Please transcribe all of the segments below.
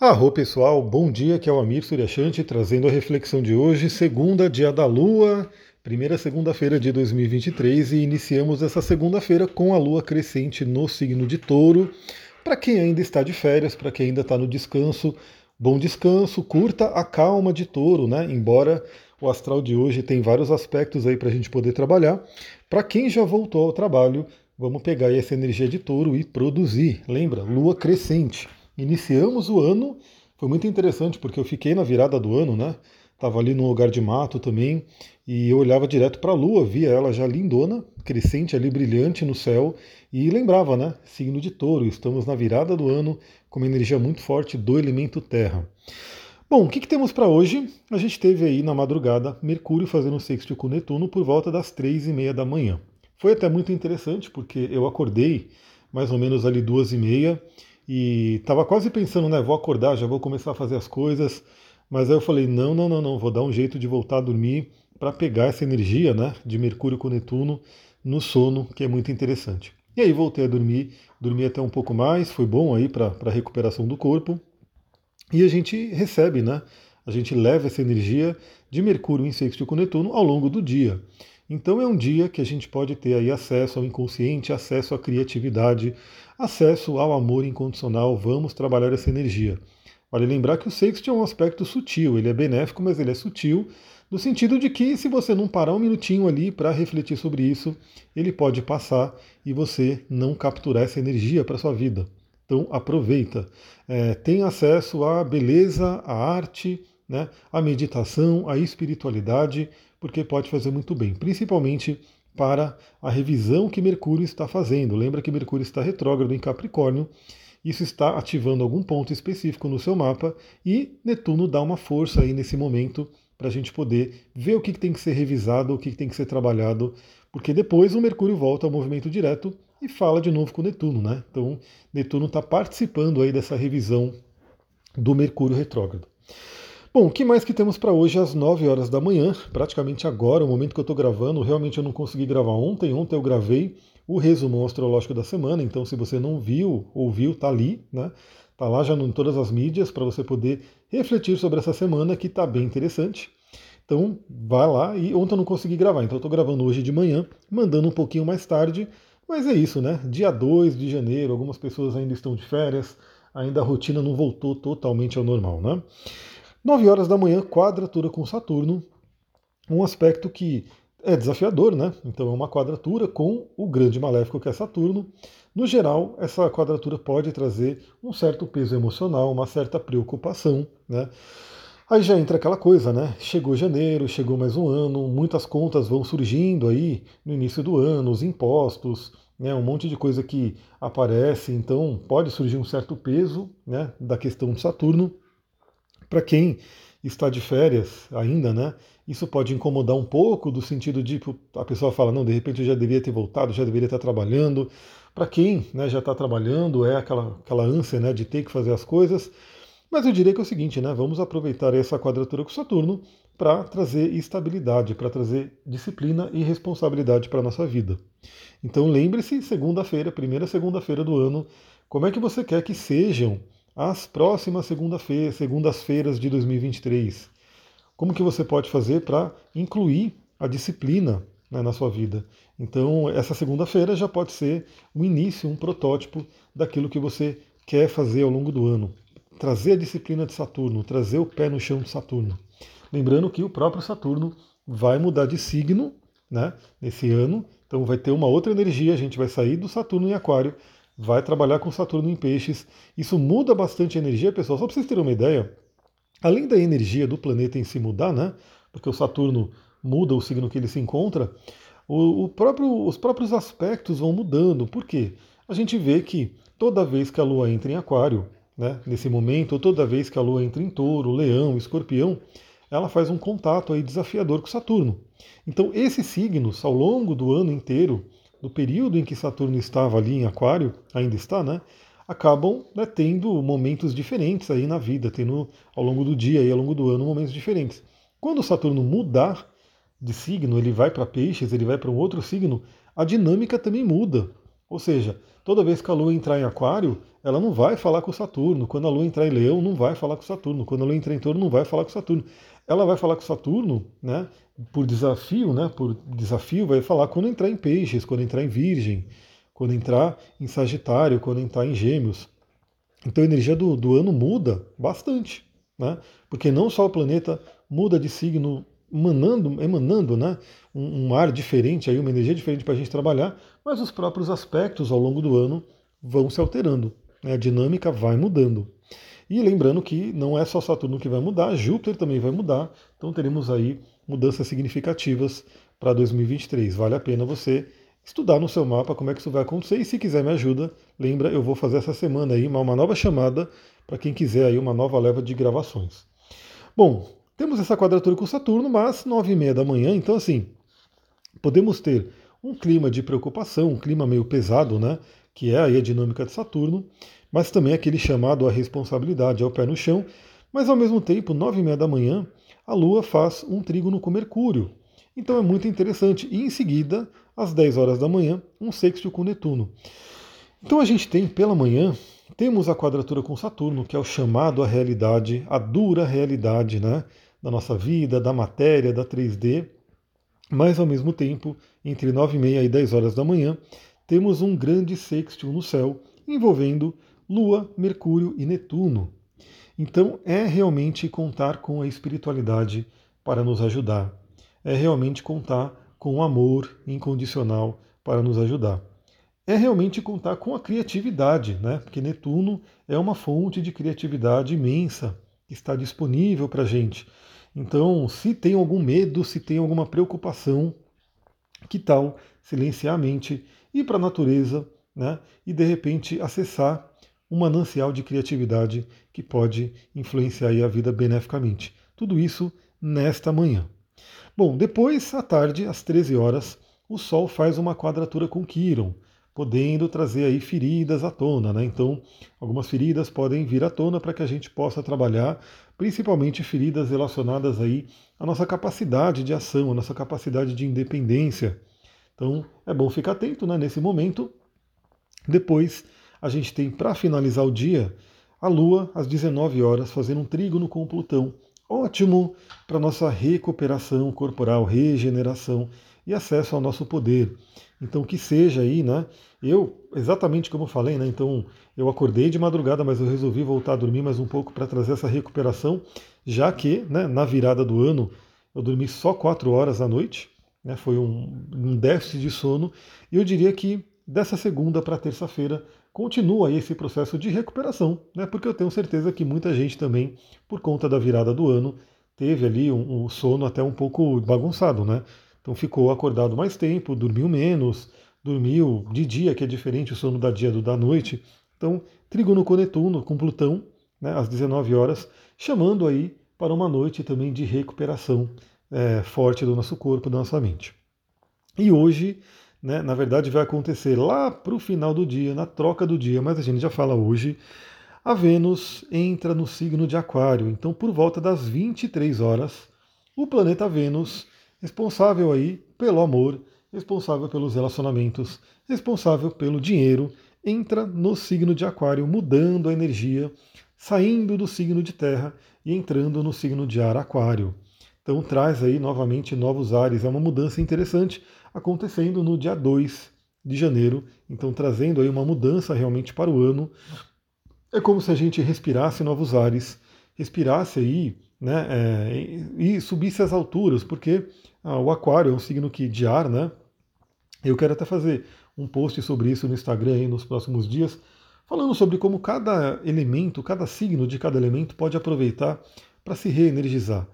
Arro pessoal, bom dia, que é o Amir Suryashanti trazendo a reflexão de hoje, segunda dia da Lua, primeira segunda-feira de 2023 e iniciamos essa segunda-feira com a Lua crescente no signo de Touro. Para quem ainda está de férias, para quem ainda está no descanso, bom descanso, curta a calma de Touro, né? Embora o astral de hoje tem vários aspectos aí para a gente poder trabalhar. Para quem já voltou ao trabalho, vamos pegar essa energia de Touro e produzir. Lembra? Lua crescente. Iniciamos o ano, foi muito interessante porque eu fiquei na virada do ano, né? Estava ali no lugar de mato também, e eu olhava direto para a lua, via ela já lindona, crescente ali, brilhante no céu, e lembrava, né? Signo de touro, estamos na virada do ano com uma energia muito forte do elemento terra. Bom, o que, que temos para hoje? A gente teve aí na madrugada Mercúrio fazendo sexto com Netuno por volta das três e meia da manhã. Foi até muito interessante porque eu acordei mais ou menos ali duas e meia e estava quase pensando, né, vou acordar, já vou começar a fazer as coisas, mas aí eu falei, não, não, não, não, vou dar um jeito de voltar a dormir para pegar essa energia, né, de Mercúrio com Netuno no sono, que é muito interessante. E aí voltei a dormir, dormi até um pouco mais, foi bom aí para a recuperação do corpo. E a gente recebe, né, a gente leva essa energia de Mercúrio em sexto com Netuno ao longo do dia. Então é um dia que a gente pode ter aí acesso ao inconsciente, acesso à criatividade, acesso ao amor incondicional. Vamos trabalhar essa energia. Vale lembrar que o sexto é um aspecto sutil, ele é benéfico, mas ele é sutil, no sentido de que se você não parar um minutinho ali para refletir sobre isso, ele pode passar e você não capturar essa energia para sua vida. Então aproveita. É, tem acesso à beleza, à arte, né, à meditação, à espiritualidade porque pode fazer muito bem, principalmente para a revisão que Mercúrio está fazendo. Lembra que Mercúrio está retrógrado em Capricórnio, isso está ativando algum ponto específico no seu mapa e Netuno dá uma força aí nesse momento para a gente poder ver o que tem que ser revisado, o que tem que ser trabalhado, porque depois o Mercúrio volta ao movimento direto e fala de novo com Netuno, né? Então Netuno está participando aí dessa revisão do Mercúrio retrógrado. Bom, o que mais que temos para hoje às 9 horas da manhã, praticamente agora, o momento que eu estou gravando, realmente eu não consegui gravar ontem, ontem eu gravei o resumo astrológico da semana, então se você não viu, ouviu, tá ali, né? Tá lá já em todas as mídias para você poder refletir sobre essa semana que está bem interessante. Então, vai lá e ontem eu não consegui gravar, então eu estou gravando hoje de manhã, mandando um pouquinho mais tarde, mas é isso, né? Dia 2 de janeiro, algumas pessoas ainda estão de férias, ainda a rotina não voltou totalmente ao normal, né? 9 horas da manhã, quadratura com Saturno, um aspecto que é desafiador, né? Então é uma quadratura com o grande maléfico que é Saturno. No geral, essa quadratura pode trazer um certo peso emocional, uma certa preocupação, né? Aí já entra aquela coisa, né? Chegou janeiro, chegou mais um ano, muitas contas vão surgindo aí no início do ano, os impostos, né? Um monte de coisa que aparece, então pode surgir um certo peso, né? Da questão de Saturno. Para quem está de férias ainda, né? Isso pode incomodar um pouco, do sentido de a pessoa fala, não, de repente eu já deveria ter voltado, já deveria estar trabalhando. Para quem né, já está trabalhando, é aquela, aquela ânsia né, de ter que fazer as coisas. Mas eu diria que é o seguinte, né? Vamos aproveitar essa quadratura com Saturno para trazer estabilidade, para trazer disciplina e responsabilidade para a nossa vida. Então lembre-se, segunda-feira, primeira segunda-feira do ano, como é que você quer que sejam as próximas segunda-feira, segundas-feiras de 2023. Como que você pode fazer para incluir a disciplina né, na sua vida? Então, essa segunda-feira já pode ser o início, um protótipo daquilo que você quer fazer ao longo do ano. Trazer a disciplina de Saturno, trazer o pé no chão de Saturno. Lembrando que o próprio Saturno vai mudar de signo né, nesse ano, então vai ter uma outra energia, a gente vai sair do Saturno em Aquário vai trabalhar com Saturno em Peixes. Isso muda bastante a energia, pessoal. Só para vocês terem uma ideia, além da energia do planeta em si mudar, né? Porque o Saturno muda o signo que ele se encontra, o, o próprio, os próprios aspectos vão mudando. Por quê? A gente vê que toda vez que a Lua entra em Aquário, né, nesse momento, ou toda vez que a Lua entra em Touro, Leão, Escorpião, ela faz um contato aí desafiador com Saturno. Então, esses signos, ao longo do ano inteiro, no período em que Saturno estava ali em Aquário, ainda está, né? Acabam né, tendo momentos diferentes aí na vida, tendo ao longo do dia e ao longo do ano momentos diferentes. Quando Saturno mudar de signo, ele vai para peixes, ele vai para um outro signo, a dinâmica também muda. Ou seja, toda vez que a Lua entrar em Aquário, ela não vai falar com Saturno. Quando a Lua entrar em Leão, não vai falar com Saturno. Quando a Lua entrar em Touro, não vai falar com Saturno. Ela vai falar com Saturno, né? Por desafio, né? Por desafio, vai falar quando entrar em Peixes, quando entrar em Virgem, quando entrar em Sagitário, quando entrar em Gêmeos. Então a energia do, do ano muda bastante, né? Porque não só o planeta muda de signo emanando, emanando né, um, um ar diferente, aí, uma energia diferente para a gente trabalhar, mas os próprios aspectos ao longo do ano vão se alterando. Né, a dinâmica vai mudando. E lembrando que não é só Saturno que vai mudar, Júpiter também vai mudar, então teremos aí mudanças significativas para 2023. Vale a pena você estudar no seu mapa como é que isso vai acontecer e se quiser me ajuda, lembra, eu vou fazer essa semana aí uma, uma nova chamada para quem quiser aí uma nova leva de gravações. Bom, temos essa quadratura com Saturno, mas nove e meia da manhã, então assim, podemos ter um clima de preocupação, um clima meio pesado, né? Que é aí a dinâmica de Saturno, mas também aquele chamado à responsabilidade, ao pé no chão. Mas ao mesmo tempo, nove e meia da manhã, a Lua faz um trígono com Mercúrio. Então é muito interessante. E em seguida, às 10 horas da manhã, um sexto com Netuno. Então a gente tem pela manhã, temos a quadratura com Saturno, que é o chamado à realidade, a dura realidade, né? da nossa vida, da matéria, da 3D, mas ao mesmo tempo, entre 9 e meia e 10 horas da manhã, temos um grande sextil no céu envolvendo Lua, Mercúrio e Netuno. Então é realmente contar com a espiritualidade para nos ajudar. É realmente contar com o amor incondicional para nos ajudar. É realmente contar com a criatividade, né? Porque Netuno é uma fonte de criatividade imensa que está disponível para a gente. Então, se tem algum medo, se tem alguma preocupação, que tal silenciar a mente, ir para a natureza né, e de repente acessar um manancial de criatividade que pode influenciar a vida beneficamente. Tudo isso nesta manhã. Bom, depois, à tarde, às 13 horas, o Sol faz uma quadratura com Quiron, podendo trazer aí feridas à tona. Né? Então, algumas feridas podem vir à tona para que a gente possa trabalhar principalmente feridas relacionadas aí à nossa capacidade de ação, à nossa capacidade de independência. Então é bom ficar atento né, nesse momento. Depois a gente tem para finalizar o dia a Lua às 19 horas fazendo um trígono com Plutão. Ótimo para nossa recuperação corporal, regeneração e acesso ao nosso poder. Então que seja aí, né? Eu, exatamente como eu falei, né? Então eu acordei de madrugada, mas eu resolvi voltar a dormir mais um pouco para trazer essa recuperação, já que né, na virada do ano eu dormi só quatro horas à noite, né? Foi um, um déficit de sono, e eu diria que dessa segunda para terça-feira continua esse processo de recuperação, né? Porque eu tenho certeza que muita gente também, por conta da virada do ano, teve ali um, um sono até um pouco bagunçado, né? Então ficou acordado mais tempo, dormiu menos, dormiu de dia, que é diferente o sono da dia do da noite. Então, Trígono com Netuno, com Plutão, né, às 19 horas, chamando aí para uma noite também de recuperação é, forte do nosso corpo, da nossa mente. E hoje, né, na verdade, vai acontecer lá para o final do dia, na troca do dia, mas a gente já fala hoje, a Vênus entra no signo de Aquário. Então, por volta das 23 horas, o planeta Vênus, responsável aí pelo amor, responsável pelos relacionamentos, responsável pelo dinheiro, entra no signo de Aquário, mudando a energia, saindo do signo de Terra e entrando no signo de Ar Aquário. Então traz aí novamente novos ares, é uma mudança interessante acontecendo no dia 2 de janeiro, então trazendo aí uma mudança realmente para o ano. É como se a gente respirasse novos ares, respirasse aí, né, é, e subisse as alturas, porque ah, o aquário é um signo que de ar, né? Eu quero até fazer um post sobre isso no Instagram aí nos próximos dias, falando sobre como cada elemento, cada signo de cada elemento pode aproveitar para se reenergizar.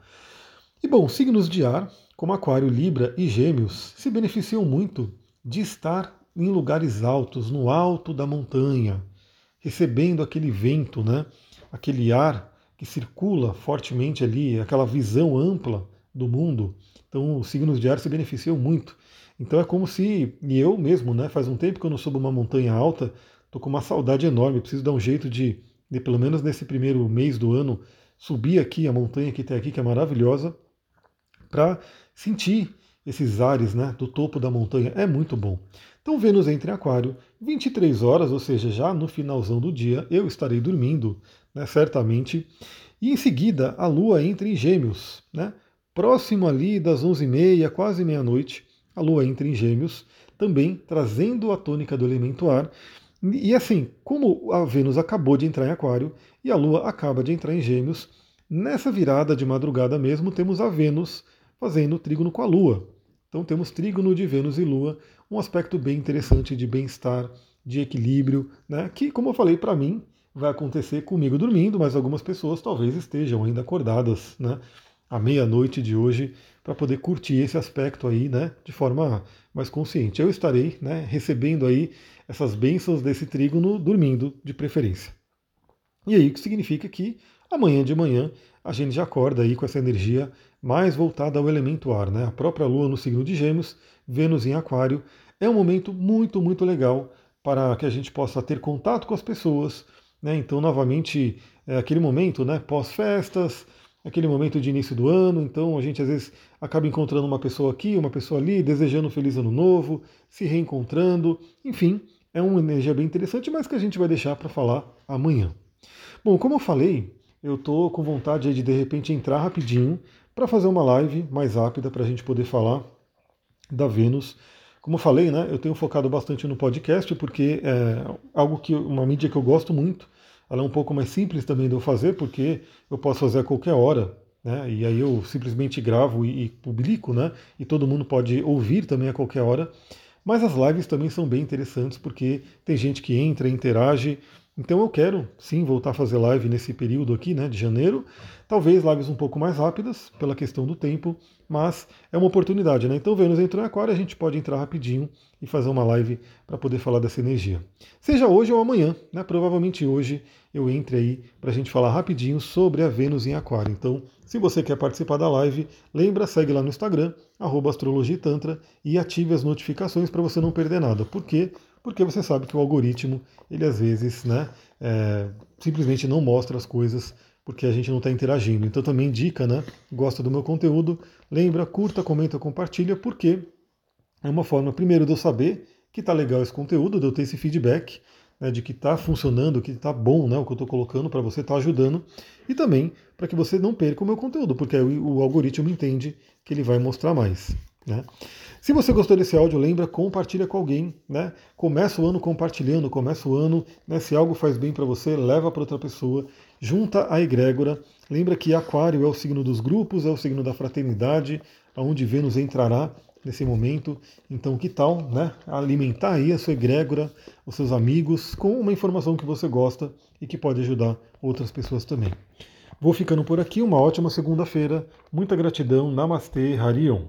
E bom, signos de ar, como Aquário, Libra e Gêmeos, se beneficiam muito de estar em lugares altos, no alto da montanha, recebendo aquele vento, né? aquele ar que circula fortemente ali, aquela visão ampla do mundo. Então, os signos de ar se beneficiam muito. Então, é como se, e eu mesmo, né, faz um tempo que eu não subo uma montanha alta, estou com uma saudade enorme, preciso dar um jeito de, de, pelo menos nesse primeiro mês do ano, subir aqui a montanha que tem aqui, que é maravilhosa, para sentir esses ares né, do topo da montanha. É muito bom. Então, Vênus entra em Aquário, 23 horas, ou seja, já no finalzão do dia, eu estarei dormindo, né, certamente. E em seguida, a Lua entra em Gêmeos, né? Próximo ali das 11h30, quase meia-noite, a Lua entra em Gêmeos, também trazendo a tônica do elemento ar. E assim, como a Vênus acabou de entrar em Aquário e a Lua acaba de entrar em Gêmeos, nessa virada de madrugada mesmo temos a Vênus fazendo trígono com a Lua. Então temos trígono de Vênus e Lua, um aspecto bem interessante de bem-estar, de equilíbrio, né? que, como eu falei, para mim vai acontecer comigo dormindo, mas algumas pessoas talvez estejam ainda acordadas né? à meia-noite de hoje para poder curtir esse aspecto aí né? de forma mais consciente. Eu estarei né, recebendo aí essas bênçãos desse trígono dormindo de preferência. E aí o que significa que amanhã de manhã a gente já acorda aí com essa energia mais voltada ao elemento ar, né? A própria Lua no signo de Gêmeos, Vênus em Aquário, é um momento muito, muito legal para que a gente possa ter contato com as pessoas, né? Então, novamente, é aquele momento, né? Pós-festas, aquele momento de início do ano, então a gente às vezes acaba encontrando uma pessoa aqui, uma pessoa ali, desejando um feliz ano novo, se reencontrando, enfim, é uma energia bem interessante, mas que a gente vai deixar para falar amanhã. Bom, como eu falei, eu estou com vontade de de repente entrar rapidinho para fazer uma live mais rápida para a gente poder falar da Vênus. Como eu falei, né, eu tenho focado bastante no podcast porque é algo que uma mídia que eu gosto muito. Ela é um pouco mais simples também de eu fazer porque eu posso fazer a qualquer hora, né? E aí eu simplesmente gravo e, e publico, né? E todo mundo pode ouvir também a qualquer hora. Mas as lives também são bem interessantes porque tem gente que entra, interage então eu quero sim voltar a fazer live nesse período aqui, né, de janeiro. Talvez lives um pouco mais rápidas, pela questão do tempo, mas é uma oportunidade, né? Então Vênus entrou em Aquário, a gente pode entrar rapidinho e fazer uma live para poder falar dessa energia. Seja hoje ou amanhã, né? Provavelmente hoje eu entre aí para a gente falar rapidinho sobre a Vênus em Aquário. Então, se você quer participar da live, lembra, segue lá no Instagram, astrologitantra, e ative as notificações para você não perder nada. Por quê? Porque você sabe que o algoritmo, ele às vezes, né, é, simplesmente não mostra as coisas porque a gente não está interagindo. Então também dica, né? Gosta do meu conteúdo, lembra, curta, comenta, compartilha, porque é uma forma, primeiro, de eu saber que está legal esse conteúdo, de eu ter esse feedback, né, de que está funcionando, que está bom, né, o que eu estou colocando para você, está ajudando, e também para que você não perca o meu conteúdo, porque aí o, o algoritmo entende que ele vai mostrar mais. Né? Se você gostou desse áudio, lembra, compartilha com alguém, né? Começa o ano compartilhando, começa o ano, né? Se algo faz bem para você, leva para outra pessoa, junta a egrégora. Lembra que Aquário é o signo dos grupos, é o signo da fraternidade, aonde Vênus entrará nesse momento. Então, que tal, né? Alimentar aí a sua egrégora, os seus amigos, com uma informação que você gosta e que pode ajudar outras pessoas também. Vou ficando por aqui, uma ótima segunda-feira. Muita gratidão. Namastê, Harion.